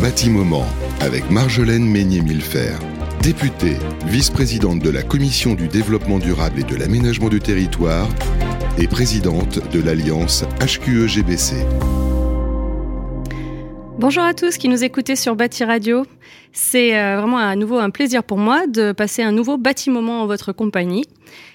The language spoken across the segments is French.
Bâtiment avec Marjolaine Meignet-Millefer, députée, vice-présidente de la Commission du développement durable et de l'aménagement du territoire et présidente de l'Alliance HQE-GBC. Bonjour à tous qui nous écoutez sur Bâti Radio. C'est euh, vraiment à nouveau un plaisir pour moi de passer un nouveau bâtiment en votre compagnie.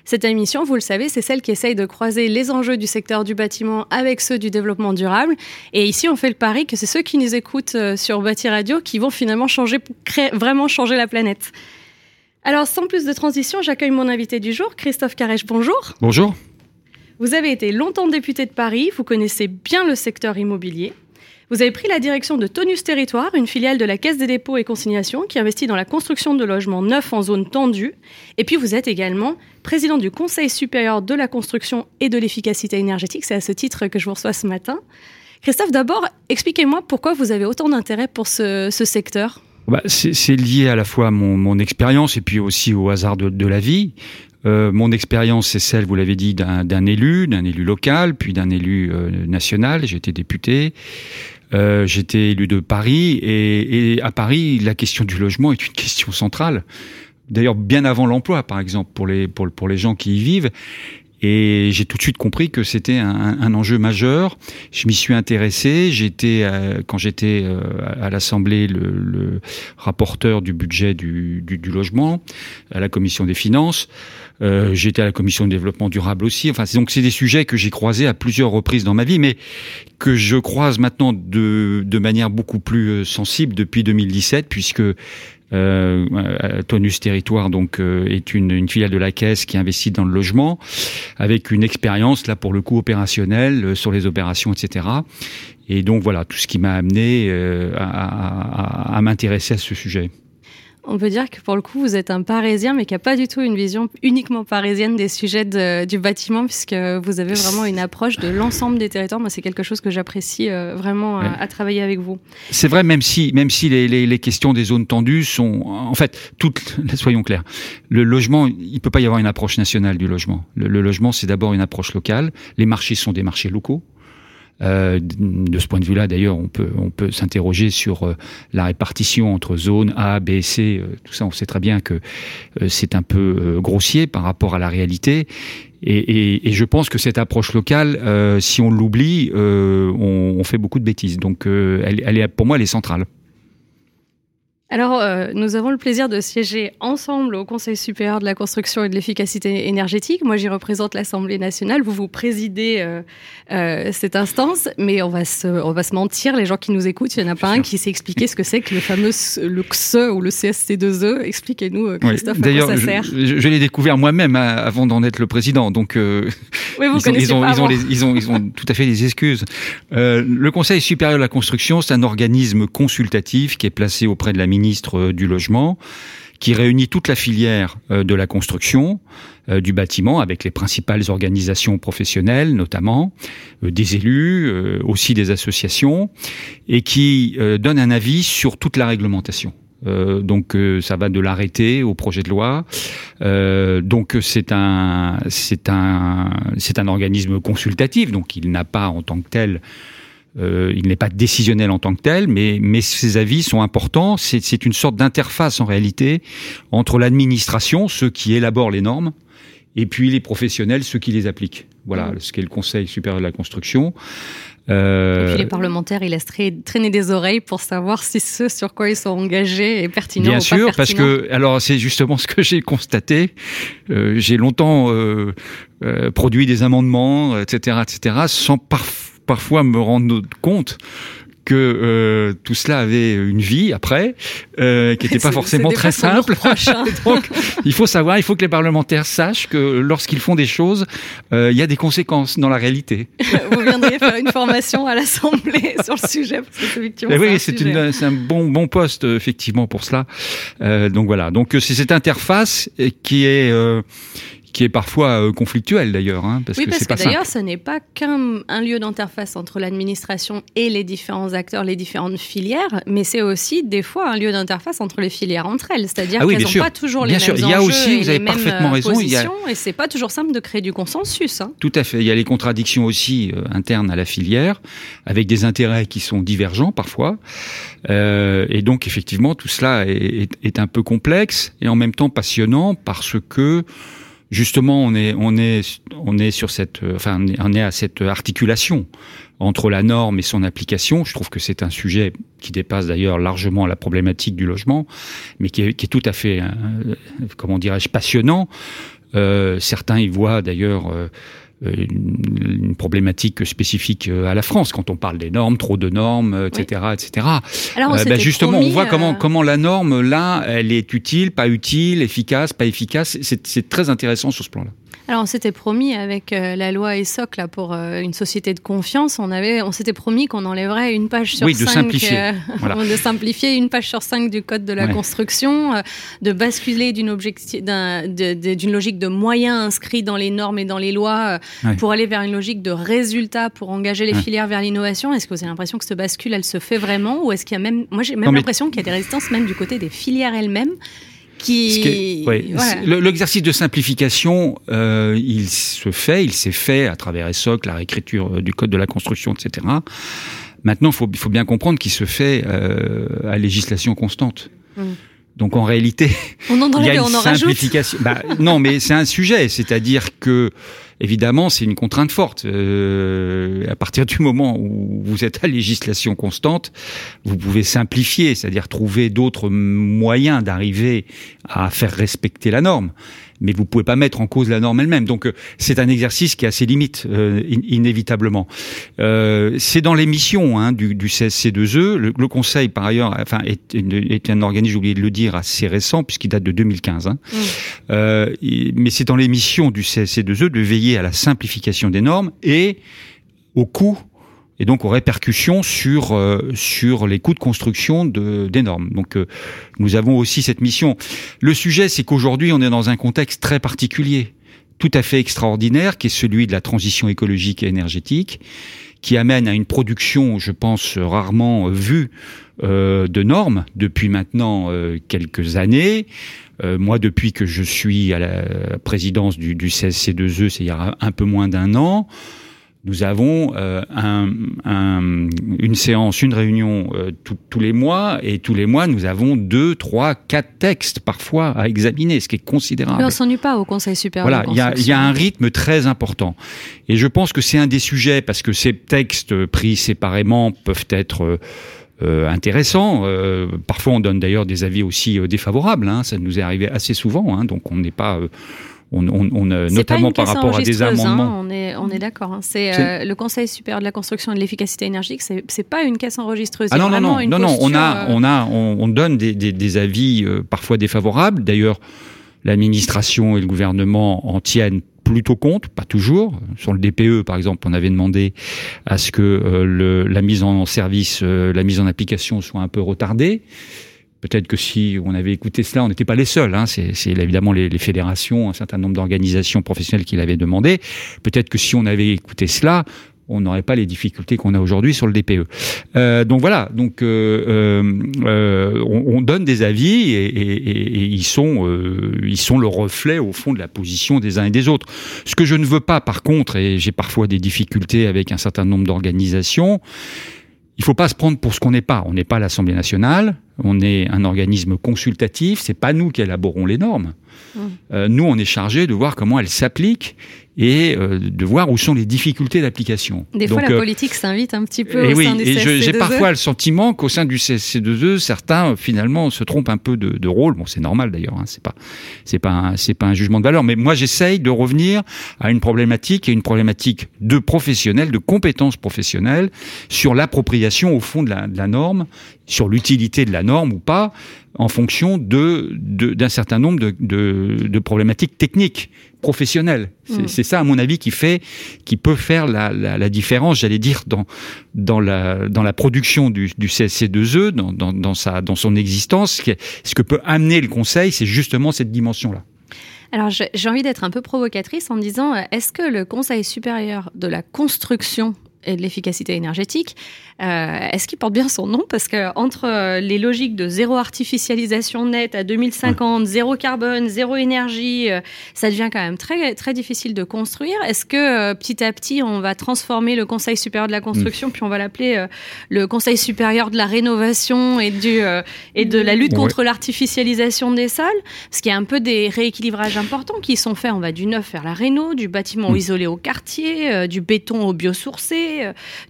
Cette émission, vous le savez, c'est celle qui essaye de croiser les enjeux du secteur du bâtiment avec ceux du développement durable. Et ici, on fait le pari que c'est ceux qui nous écoutent euh, sur Bâti Radio qui vont finalement changer, vraiment changer la planète. Alors, sans plus de transition, j'accueille mon invité du jour, Christophe Carèche. Bonjour. Bonjour. Vous avez été longtemps député de Paris, vous connaissez bien le secteur immobilier. Vous avez pris la direction de Tonus Territoire, une filiale de la Caisse des dépôts et consignations qui investit dans la construction de logements neufs en zone tendue. Et puis vous êtes également président du Conseil supérieur de la construction et de l'efficacité énergétique. C'est à ce titre que je vous reçois ce matin. Christophe, d'abord, expliquez-moi pourquoi vous avez autant d'intérêt pour ce, secteur. Bah, c'est lié à la fois à mon, expérience et puis aussi au hasard de, la vie. Euh, mon expérience, c'est celle, vous l'avez dit, d'un élu, d'un élu local, puis d'un élu euh, national. J'ai été député. Euh, j'étais élu de Paris et, et, à Paris, la question du logement est une question centrale. D'ailleurs, bien avant l'emploi, par exemple, pour les, pour, pour les gens qui y vivent. Et j'ai tout de suite compris que c'était un, un, enjeu majeur. Je m'y suis intéressé. J'étais euh, quand j'étais euh, à l'Assemblée le, le, rapporteur du budget du, du, du, logement, à la commission des finances. Euh, j'étais à la commission de développement durable aussi. Enfin, donc c'est des sujets que j'ai croisés à plusieurs reprises dans ma vie, mais que je croise maintenant de, de manière beaucoup plus euh, sensible depuis 2017, puisque euh, Tonus Territoire donc euh, est une, une, filiale de la Caisse qui investit dans le logement, avec une expérience là pour le coup opérationnel euh, sur les opérations, etc. Et donc voilà tout ce qui m'a amené à, à, à m'intéresser à ce sujet. On peut dire que pour le coup, vous êtes un Parisien, mais qui n'a pas du tout une vision uniquement parisienne des sujets du bâtiment, puisque vous avez vraiment une approche de l'ensemble des territoires. Moi, c'est quelque chose que j'apprécie euh, vraiment à, travailler avec vous. C'est vrai, même si, même si les, les, les, questions des zones tendues sont, en fait, toutes, soyons clairs, le logement, il peut pas y avoir une approche nationale du logement. le logement, c'est d'abord une approche locale. Les marchés sont des marchés locaux. Euh, de ce point de vue-là, d'ailleurs, on peut, on peut s'interroger sur euh, la répartition entre zones A, B, C. Euh, tout ça, on sait très bien que c'est un peu grossier par rapport à la réalité. Et, et, et, je pense que cette approche locale, si on l'oublie, on, on, fait beaucoup de bêtises. Donc, elle est, pour moi, elle est centrale. Alors, euh, nous avons le plaisir de siéger ensemble au Conseil supérieur de la construction et de l'efficacité énergétique. Moi, j'y représente l'Assemblée nationale. Vous, vous présidez euh, euh, cette instance, mais on va, se, on va se mentir, les gens qui nous écoutent, il n'y en a pas un qui sait expliquer ce que c'est que le fameux le XE ou le CST2E. Expliquez-nous, Christophe, à quoi ça sert. Je, je l'ai découvert moi-même hein, avant d'en être le président, donc oui, vous ils, ont, ils, ont, ils, ont, ils, ont, tout à fait des excuses. le Conseil supérieur de la construction, c'est un organisme consultatif qui est placé auprès de la ministre ministre euh, du Logement, qui réunit toute la filière euh, de la construction, euh, du bâtiment, avec les principales organisations professionnelles notamment, des élus, aussi des associations, et qui donne un avis sur toute la réglementation. donc ça va de l'arrêté au projet de loi. donc c'est un c'est un c'est un organisme consultatif, donc il n'a pas en tant que tel euh, il n'est pas décisionnel en tant que tel, mais, mais ses avis sont importants. C'est une sorte d'interface en réalité entre l'administration, ceux qui élaborent les normes, et puis les professionnels, ceux qui les appliquent. Voilà, mmh. ce qu'est le Conseil supérieur de la construction. Euh... Et puis les parlementaires, ils laissent traîner des oreilles pour savoir si ce sur quoi ils sont engagés est pertinent Bien ou sûr, pas parce que alors c'est justement ce que j'ai constaté. Euh, j'ai longtemps euh, euh, produit des amendements, etc., etc., sans parfois parfois me rendre compte que euh, tout cela avait une vie après, euh, qui n'était pas forcément très simple. Donc, il faut savoir, il faut que les parlementaires sachent que lorsqu'ils font des choses, euh, il y a des conséquences dans la réalité. Vous viendriez faire une formation à l'Assemblée sur le sujet, parce que eh oui, c'est un bon bon poste effectivement pour cela. Donc voilà, donc c'est cette interface qui est qui est parfois euh, conflictuel d'ailleurs. Hein, parce oui, que parce que d'ailleurs, ce n'est pas qu'un lieu d'interface entre l'administration et les différents acteurs, les différentes filières, mais c'est aussi des fois un lieu d'interface entre les filières entre elles. C'est-à-dire ah qu'elles n'ont pas toujours les mêmes sûr. Il y a aussi, vous avez parfaitement raison, il y a... et c'est pas toujours simple de créer du consensus. Hein. Tout à fait. Il y a les contradictions aussi euh, internes à la filière, avec des intérêts qui sont divergents parfois. Euh, et donc effectivement, tout cela est, est, est un peu complexe et en même temps passionnant parce que justement, on est, on est, on est sur cette, euh, enfin, on est à cette articulation entre la norme et son application. Je trouve que c'est un sujet qui dépasse d'ailleurs largement la problématique du logement, mais qui est, tout à fait, euh, comment dirais-je, passionnant. Euh, certains y voient d'ailleurs une, problématique spécifique euh, à la France quand on parle des normes, trop de normes, etc., etc. Alors, euh, bah, justement, on voit comment comment la norme là, elle est utile, pas utile, efficace, pas efficace. C'est très intéressant sur ce plan-là. Alors on s'était promis avec euh, la loi ESSOC là pour euh, une société de confiance, on avait, on s'était promis qu'on enlèverait une page sur oui, cinq, de simplifier, euh, de simplifier une page sur cinq du code de la construction, de basculer d'une d'une logique de moyens inscrits dans les normes et dans les lois pour aller vers une logique de résultats pour engager les filières vers l'innovation. Est-ce que vous avez l'impression que cette bascule, elle se fait vraiment, ou est-ce qu'il y a même, moi j'ai même l'impression qu'il y a des résistances même du côté des filières elles-mêmes qui... L'exercice de simplification, euh, il se fait, il s'est fait à travers ESSOC, la réécriture euh, du code de la construction, etc. Maintenant, il faut, faut, bien comprendre qu'il se fait euh, à législation constante. Mmh. Donc en réalité, on en il y a une simplification. Bah, non, mais c'est un sujet, c'est-à-dire que évidemment c'est une contrainte forte. Euh, à partir du moment où vous êtes à législation constante, vous pouvez simplifier, c'est-à-dire trouver d'autres moyens d'arriver à faire respecter la norme mais vous pouvez pas mettre en cause la norme elle-même. Donc euh, c'est un exercice qui a ses limites euh, inévitablement. Euh, c'est dans les missions hein, du, du, CSC2E. Le, le, Conseil, par ailleurs, enfin est, est un organisme, j'ai oublié de le dire, assez récent puisqu'il date de 2015. Hein. Mmh. Euh, mais c'est dans les missions du CSC2E de veiller à la simplification des normes et au coût et donc aux répercussions sur euh, sur les coûts de construction de, des normes. Donc euh, nous avons aussi cette mission. Le sujet, c'est qu'aujourd'hui, on est dans un contexte très particulier, tout à fait extraordinaire, qui est celui de la transition écologique et énergétique, qui amène à une production, je pense, rarement vue euh, de normes depuis maintenant quelques années. moi, depuis que je suis à la présidence du, du CSC2E, c'est il y a un peu moins d'un an, nous avons euh, un, un, une séance, une réunion euh, tous les mois, et tous les mois, nous avons deux, trois, quatre textes parfois à examiner, ce qui est considérable. Mais on s'ennuie pas au Conseil supérieur. Voilà, il y a, y a, un rythme très important, et je pense que c'est un des sujets parce que ces textes pris séparément peuvent être euh, intéressants. parfois, on donne d'ailleurs des avis aussi défavorables. Hein, ça nous est arrivé assez souvent, hein, donc on n'est pas on, on, on notamment par rapport à des hein, amendements. on est, on est d'accord. Hein. C'est euh, le Conseil supérieur de la construction et de l'efficacité énergétique. C'est pas une caisse enregistreuse. Ah non non non non non. On a on a on, donne des, des, des avis euh, parfois défavorables. D'ailleurs, l'administration et le gouvernement en tiennent plutôt compte, pas toujours. Sur le DPE, par exemple, on avait demandé à ce que euh, le, la mise en service, la mise en application soit un peu retardée. Peut-être que si on avait écouté cela, on n'était pas les seuls. Hein. C'est évidemment les, les, fédérations, un certain nombre d'organisations professionnelles qui l'avaient demandé. Peut-être que si on avait écouté cela, on n'aurait pas les difficultés qu'on a aujourd'hui sur le DPE. Euh, donc voilà, donc euh, euh, euh on, on, donne des avis et, et, et, ils sont euh, ils sont le reflet au fond de la position des uns et des autres. Ce que je ne veux pas, par contre, et j'ai parfois des difficultés avec un certain nombre d'organisations, il faut pas se prendre pour ce qu'on n'est pas. On n'est pas l'Assemblée nationale, on est un organisme consultatif, c'est pas nous qui élaborons les normes. Mmh. Euh, nous, on est chargé de voir comment elles s'appliquent et euh, de voir où sont les difficultés d'application. Des fois, la euh, politique s'invite un petit peu au oui, sein du et J'ai parfois le sentiment qu'au sein du CSC2E, certains finalement se trompent un peu de, de rôle. Bon, c'est normal d'ailleurs. Hein, c'est pas, c'est pas, c'est pas un jugement de valeur. Mais moi, j'essaye de revenir à une problématique et une problématique de professionnels, de compétences professionnelles sur l'appropriation au fond de la, de la norme, sur l'utilité de la norme ou pas, en fonction de d'un certain nombre de, de, de problématiques techniques professionnel. C'est mm. ça, à mon avis, qui fait, qui peut faire la, la, la différence, j'allais dire, dans dans la dans la production du, du CSC2E, dans, dans, dans sa dans son existence. Ce que peut amener le Conseil, c'est justement cette dimension-là. Alors j'ai envie d'être un peu provocatrice en disant, est-ce que le Conseil supérieur de la construction de l'efficacité énergétique euh, est-ce qu'il porte bien son nom? Parce que entre euh, les logiques de zéro artificialisation nette à 2050, zéro carbone, zéro énergie, euh, ça devient quand même très très difficile de construire. Est-ce que petit à petit on va transformer le Conseil supérieur de la construction, mm. puis on va l'appeler le Conseil supérieur de la rénovation et du et de la lutte contre l'artificialisation des sols? Parce qu'il y a un peu des rééquilibrages importants qui sont faits. On va du neuf vers la réno, du bâtiment mm. isolé au quartier, du béton au biosourcé,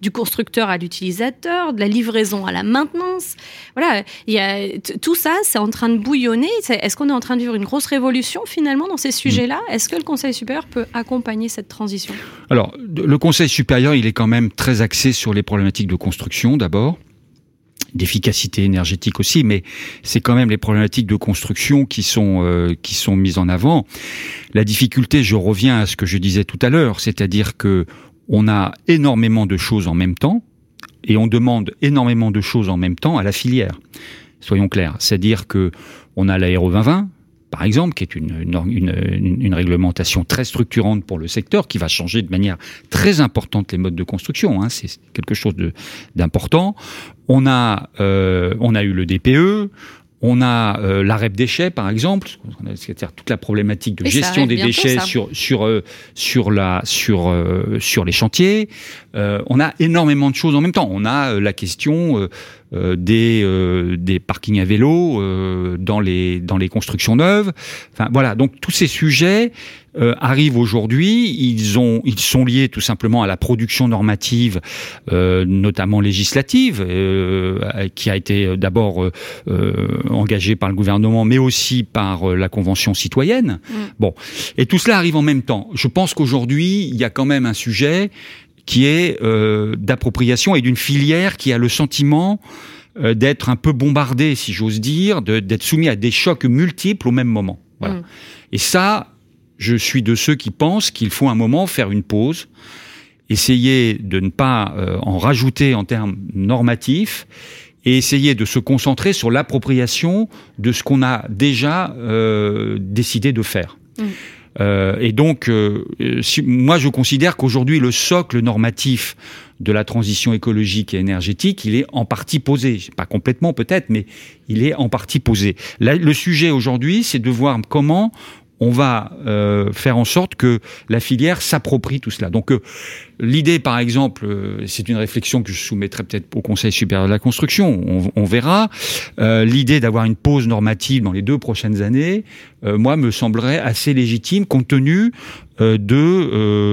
du constructeur à l'utilisateur de la livraison à la maintenance. Voilà, il y a tout ça, c'est en train de bouillonner. Est-ce qu'on est en train de vivre une grosse révolution finalement dans ces sujets-là? Mm. Est-ce que le Conseil supérieur peut accompagner cette transition? Alors, le Conseil supérieur, il est quand même très axé sur les problématiques de construction d'abord d'efficacité énergétique aussi, mais c'est quand même les problématiques de construction qui sont euh, qui sont mises en avant. La difficulté, je reviens à ce que je disais tout à l'heure, c'est-à-dire que on a énormément de choses en même temps et on demande énormément de choses en même temps à la filière. Soyons clairs, c'est-à-dire que on a l'aéro 2020 par exemple, qui est une, réglementation très structurante pour le secteur, qui va changer de manière très importante les modes de construction. Hein, c'est quelque chose d'important. On euh, on a eu le DPE, on a euh, la REP déchets, par exemple, c'est-à-dire toute la problématique de gestion des déchets sur sur euh, sur la sur euh, sur les chantiers. Euh, on a énormément de choses en même temps. On a la question des des parkings à vélo dans les dans les constructions neuves. Enfin voilà, donc tous ces sujets euh, arrivent aujourd'hui. Ils ont, ils sont liés tout simplement à la production normative, euh, notamment législative, euh, qui a été d'abord engagée par le gouvernement, mais aussi par la convention citoyenne. Mm. Bon, et tout cela arrive en même temps. Je pense qu'aujourd'hui, il y a quand même un sujet qui est d'appropriation et d'une filière qui a le sentiment d'être un peu bombardée, si j'ose dire, d'être soumis à des chocs multiples au même moment. Voilà. Mm. Et ça, je suis de ceux qui pensent qu'il faut un moment faire une pause, essayer de ne pas euh, en rajouter en termes normatifs et essayer de se concentrer sur l'appropriation de ce qu'on a déjà euh, décidé de faire. Mmh. Euh, et donc, si, moi, je considère qu'aujourd'hui, le socle normatif de la transition écologique et énergétique, il est en partie posé. Pas complètement peut-être, mais il est en partie posé. le sujet aujourd'hui, c'est de voir comment on va euh, faire en sorte que la filière s'approprie tout cela. Donc euh, l'idée, par exemple, euh, c'est une réflexion que je soumettrai peut-être au Conseil supérieur de la construction, on, verra. l'idée d'avoir une pause normative dans les deux prochaines années, moi, me semblerait assez légitime compte tenu de,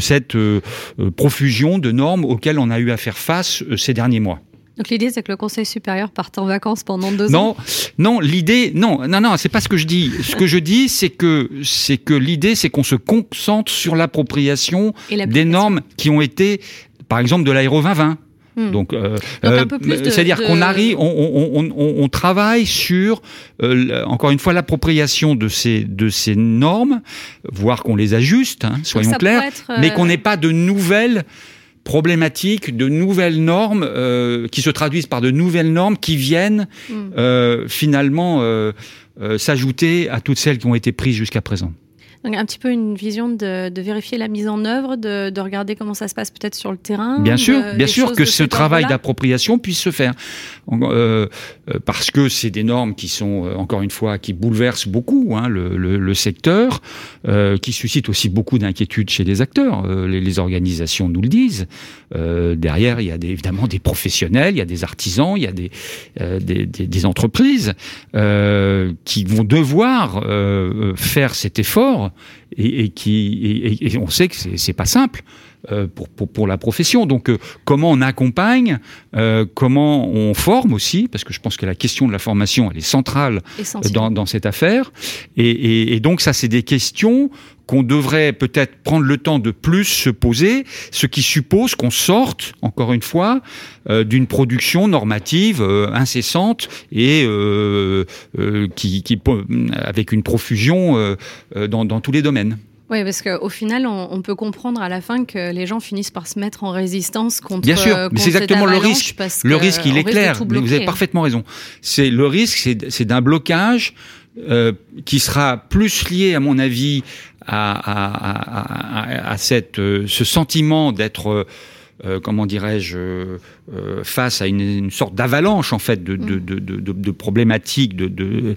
cette profusion de normes auxquelles on a eu à faire face ces derniers mois. Donc l'idée, c'est que le Conseil supérieur parte en vacances pendant deux ans. Non, non, l'idée, non, non, non, c'est pas ce que je dis. Ce que je dis, c'est que c'est que l'idée, c'est qu'on se concentre sur l'appropriation des normes qui ont été, par exemple, de l'aéro 2020. Hmm. Donc, euh, euh c'est-à-dire qu'on arrive, on, on, on, on, travaille sur, euh, encore une fois, l'appropriation de ces de ces normes, voire qu'on les ajuste, hein, soyons clairs, mais qu'on n'ait pas de nouvelles problématiques, de nouvelles normes euh, qui se traduisent par de nouvelles normes qui viennent mm. euh, finalement euh, s'ajouter à toutes celles qui ont été prises jusqu'à présent. Donc un petit peu une vision de, de vérifier la mise en œuvre, de, de, regarder comment ça se passe peut-être sur le terrain. Bien sûr, bien sûr que ce travail d'appropriation puisse se faire, euh, euh, parce que c'est des normes qui sont euh, encore une fois qui bouleversent beaucoup hein, le, le, le, secteur, euh, qui suscitent aussi beaucoup d'inquiétudes chez les acteurs. Euh, les, les, organisations nous le disent. derrière, il y a des, évidemment des professionnels, il y a des artisans, il y a des, des, des, des, entreprises qui vont devoir faire cet effort et, qui et, on sait que c'est pas simple. Euh, pour, pour, pour, la profession. Donc, euh, comment on accompagne, euh, comment on forme aussi, parce que je pense que la question de la formation, elle est centrale dans, dans, cette affaire. Et, et donc, ça, c'est des questions qu'on devrait peut-être prendre le temps de plus se poser, ce qui suppose qu'on sorte, encore une fois, d'une production normative incessante et qui, qui, avec une profusion dans, dans tous les domaines. Oui, parce qu'au final, on, peut comprendre à la fin que les gens finissent par se mettre en résistance contre. Bien sûr, mais c'est exactement le risque. le risque, il est clair. Mais vous avez parfaitement raison. C'est le risque, c'est d'un blocage euh, qui sera plus lié, à mon avis, à, à, à, à cette, euh, ce sentiment d'être, euh, comment dirais-je, euh, face à une, une sorte d'avalanche en fait de, de, de, de, de problématiques, de, de,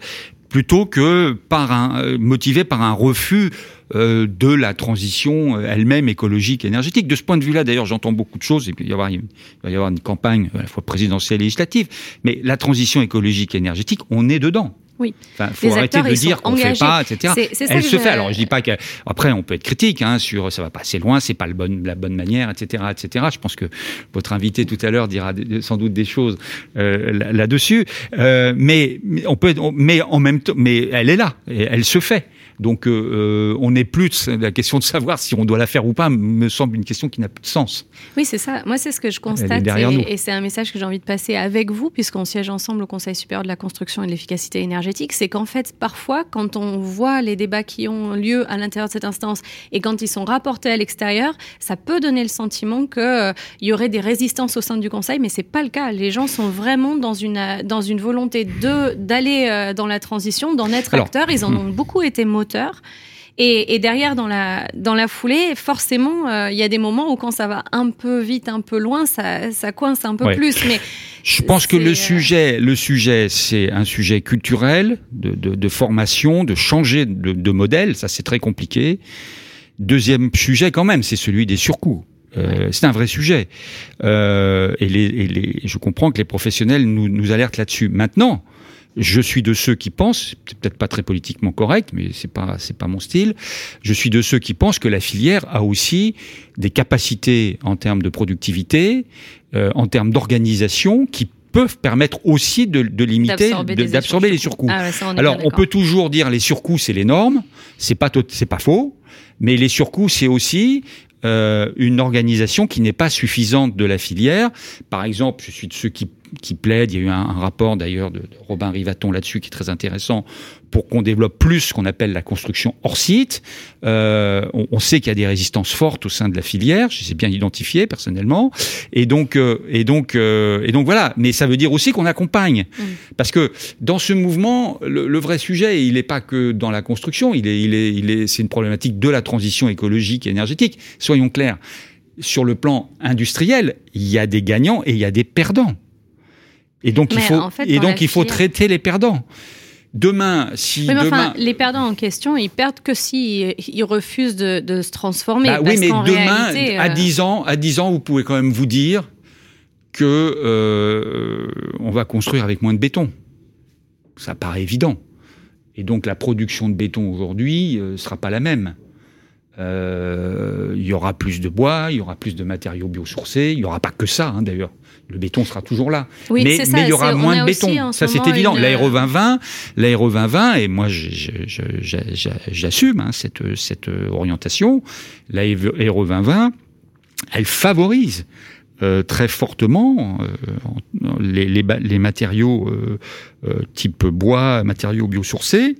plutôt que par un motivé par un refus euh, de la transition elle-même écologique, énergétique. De ce point de vue-là, d'ailleurs, j'entends beaucoup de choses. Il va, y avoir, il va y avoir une campagne à la fois présidentielle et législative. Mais la transition écologique, énergétique, on est dedans. Oui. Enfin, faut Les arrêter acteurs, de dire qu'on ne fait pas, etc. Ça Elle se fait. Alors, je dis pas que. Après, on peut être critique hein, sur ça va pas assez loin, c'est pas le bon, la bonne manière, etc., etc. Je pense que votre invité tout à l'heure dira sans doute des choses euh, là- là-dessus. Euh, mais, on peut, on- mais en même temps, mais elle est là, et elle se fait. Donc, euh, euh, on n'est plus la question de savoir si on doit la faire ou pas. Me semble une question qui n'a plus de sens. Oui, c'est ça. Moi, c'est ce que je constate et, et c'est un message que j'ai envie de passer avec vous, puisqu'on siège ensemble au Conseil supérieur de la construction et de l'efficacité énergétique. C'est qu'en fait, parfois, quand on voit les débats qui ont lieu à l'intérieur de cette instance et quand ils sont rapportés à l'extérieur, ça peut donner le sentiment qu'il y aurait des résistances au sein du Conseil, mais c'est pas le cas. Les gens sont vraiment dans une, euh, dans une volonté de d'aller euh, dans la transition, d'en être Alors, acteurs. Ils en hmm. ont beaucoup été Et, et derrière, dans la, dans la foulée, forcément, euh, il y a des moments où quand ça va un peu vite, un peu loin, ça, ça coince un peu Ouais. plus. Mais Je pense que le euh, sujet, le sujet, c'est un sujet culturel, de, de, de formation, de changer de, de modèle. Ça, c'est très compliqué. Deuxième sujet, quand même, c'est celui des surcoûts. Euh, c'est un vrai sujet. Euh, et, les, et les, je comprends que les professionnels nous, nous alertent là-dessus. Maintenant, je suis de ceux qui pensent, c'est peut-être pas très politiquement correct, mais c'est pas c'est pas mon style. Je suis de ceux qui pensent que la filière a aussi des capacités en termes de productivité, euh, en termes d'organisation, qui peuvent permettre aussi de, de limiter, D'absorber les surcoûts. Ah ouais, on Alors, on peut toujours dire les surcoûts, c'est les normes. C'est pas c'est pas faux, mais les surcoûts, c'est aussi euh, une organisation qui n'est pas suffisante de la filière. Par exemple, je suis de ceux qui qui plaident. Il y a eu un, un rapport d'ailleurs de, de Robin Rivaton là-dessus qui est très intéressant pour qu'on développe plus ce qu'on appelle la construction hors site. Euh, on, on sait qu'il y a des résistances fortes au sein de la filière. Je les ai bien identifiées personnellement. Et donc, euh, et donc, euh, et donc voilà. Mais ça veut dire aussi qu'on accompagne, parce que dans ce mouvement, le, le vrai sujet, il n'est pas que dans la construction. Il est, il est, il est, c'est une problématique de la transition écologique et énergétique. Soyons clairs. Sur le plan industriel, il y a des gagnants et il y a des perdants. Et donc il Mais faut, en fait, et donc il faut traiter les perdants. Demain, si Oui, mais demain, enfin, les perdants en question, ils perdent que s'ils ils refusent de, de se transformer. Bah oui, parce mais qu'en demain, réalité, à euh, 10 ans, à 10 ans, vous pouvez quand même vous dire que euh, on va construire avec moins de béton. Ça paraît évident. Et donc la production de béton aujourd'hui ne sera pas la même. Euh, il y aura plus de bois, il y aura plus de matériaux biosourcés, il n'y aura pas que ça hein, d'ailleurs. Le béton sera toujours là. Oui, mais c'est ça, mais il y aura moins de béton. Ça c'est évident. une- L'aéro 2020, l'aéro 2020, et moi j'assume hein, cette, cette orientation. L'aéro 2020, elle favorise euh, très fortement euh, les, les, les matériaux euh, euh, type bois, matériaux biosourcés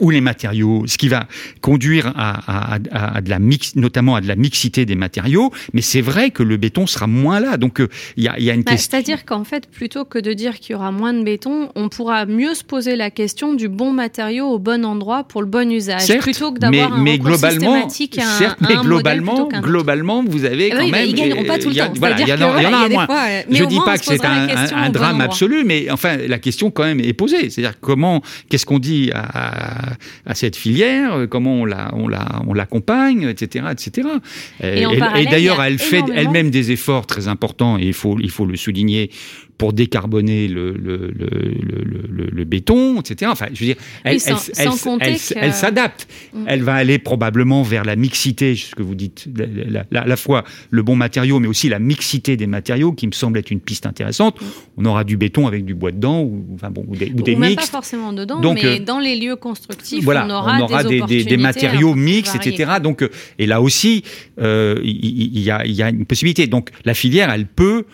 ou les matériaux, ce qui va conduire à, à, à, à de la mix, notamment à de la mixité des matériaux. Mais c'est vrai que le béton sera moins là. Donc euh, il y, a, il y a une bah, question. C'est-à-dire qu'en fait, plutôt que de dire qu'il y aura moins de béton, on pourra mieux se poser la question du bon matériau au bon endroit pour le bon usage, Certes, plutôt que d'avoir un mais globalement, certes, mais globalement, globalement, vous avez Eh quand oui, mais même. ils gagneront pas tout le temps. Voilà, il y en a, y en moins. fois, euh, mais Je dis pas que c'est un, bon drame absolu, mais enfin, la question quand même est posée. C'est-à-dire comment, qu'est-ce qu'on dit à, à- cette filière, comment on la, on la, on l'accompagne, etc., etc. Et d'ailleurs, elle fait elle-même des efforts très importants, et il faut, il faut le souligner, pour décarboner le, le, le, le, le- le béton, etc. Enfin, je veux dire, elle, elle- s'adapte. Mm. Elle va aller probablement vers la mixité, ce que vous dites, la- la- la- à la fois le bon matériau, mais aussi la mixité des matériaux, qui me semble être une piste intéressante. On aura du béton avec du bois dedans, ou, enfin bon, ou des, ou des même pas mixtes. forcément dedans, Donc, mais euh, dans les lieux constructifs, Voilà, on aura, des, des, matériaux mixtes, etc. Donc, euh, et là aussi, euh, il il y, a, il y a une possibilité. Donc, la filière, elle peut.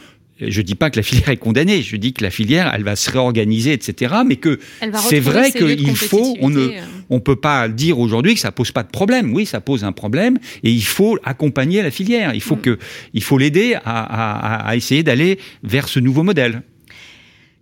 Je dis pas que la filière est condamnée. Je dis que la filière, elle va se réorganiser, etc. Mais que c'est vrai qu'il faut. On ne, euh. on peut pas dire aujourd'hui que ça pose pas de problème. Oui, ça pose un problème, et il faut accompagner la filière. Il faut Mm. que, il faut l'aider à, à- à- à essayer d'aller vers ce nouveau modèle.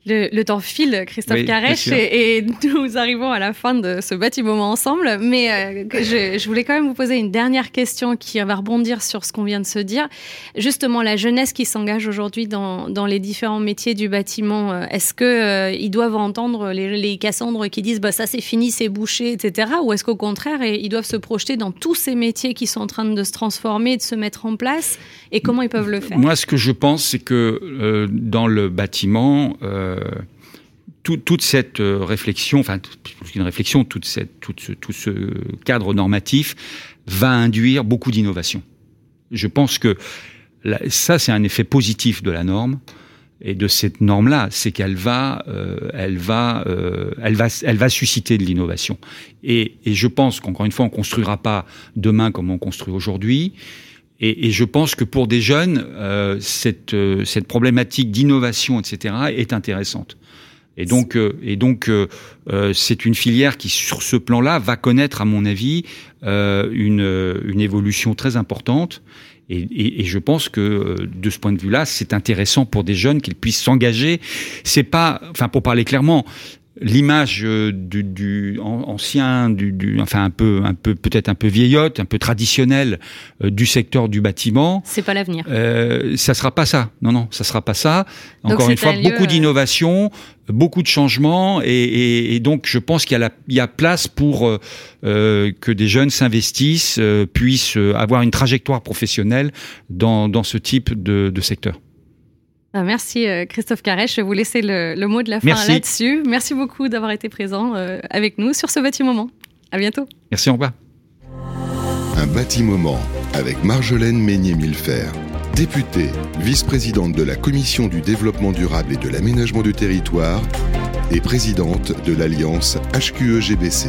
Le, temps file, Christophe Carèche, et, nous arrivons à la fin de ce bâtiment ensemble. Mais euh, je, voulais quand même vous poser une dernière question qui va rebondir sur ce qu'on vient de se dire. Justement, la jeunesse qui s'engage aujourd'hui dans, les différents métiers du bâtiment, euh, est-ce qu'ils euh, doivent entendre les, les, Cassandres qui disent bah, ça c'est fini, c'est bouché, etc. Ou est-ce qu'au contraire, ils doivent se projeter dans tous ces métiers qui sont en train de se transformer, de se mettre en place Et comment ils peuvent le faire? Moi, ce que je pense, c'est que dans le bâtiment, euh, toute cette euh, réflexion, enfin une réflexion, toute cette, tout, ce, tout ce cadre normatif va induire beaucoup d'innovation. Je pense que ça, c'est un effet positif de la norme et de cette norme-là, c'est qu'elle va, euh, elle va, elle va, elle va susciter de l'innovation. Et, et, je pense qu'encore une fois, on construira pas demain comme on construit aujourd'hui. Et, et, je pense que pour des jeunes, euh, cette, euh, cette problématique d'innovation, etc., est intéressante. Et donc, euh, et donc, euh, c'est une filière qui, sur ce plan-là, va connaître, à mon avis, une, une évolution très importante. Et, et, et, je pense que de ce point de vue-là, c'est intéressant pour des jeunes qu'ils puissent s'engager. C'est pas, enfin, pour parler clairement, l'image euh, du, du, ancien, du, du, enfin un peu, un peu peut-être un peu vieillotte, un peu traditionnelle euh, du secteur du bâtiment. C'est pas l'avenir. Euh, ça sera pas ça. Non, non, ça sera pas ça. Encore une fois, beaucoup euh, d'innovation, beaucoup de changements, et, et, et, donc je pense qu'il y a, la, il y a place pour euh, que des jeunes s'investissent, puissent avoir une trajectoire professionnelle dans, dans ce type de, de secteur. Ah, merci euh, Christophe Carèche. Je vais vous laisser le, mot de la fin là-dessus. Merci beaucoup d'avoir été présent euh, avec nous sur ce bâtiment. À bientôt. Merci, au revoir. Un bâtiment avec Marjolaine Meignet-Millefer, députée, vice-présidente de la Commission du développement durable et de l'aménagement du territoire et présidente de l'Alliance HQE-GBC.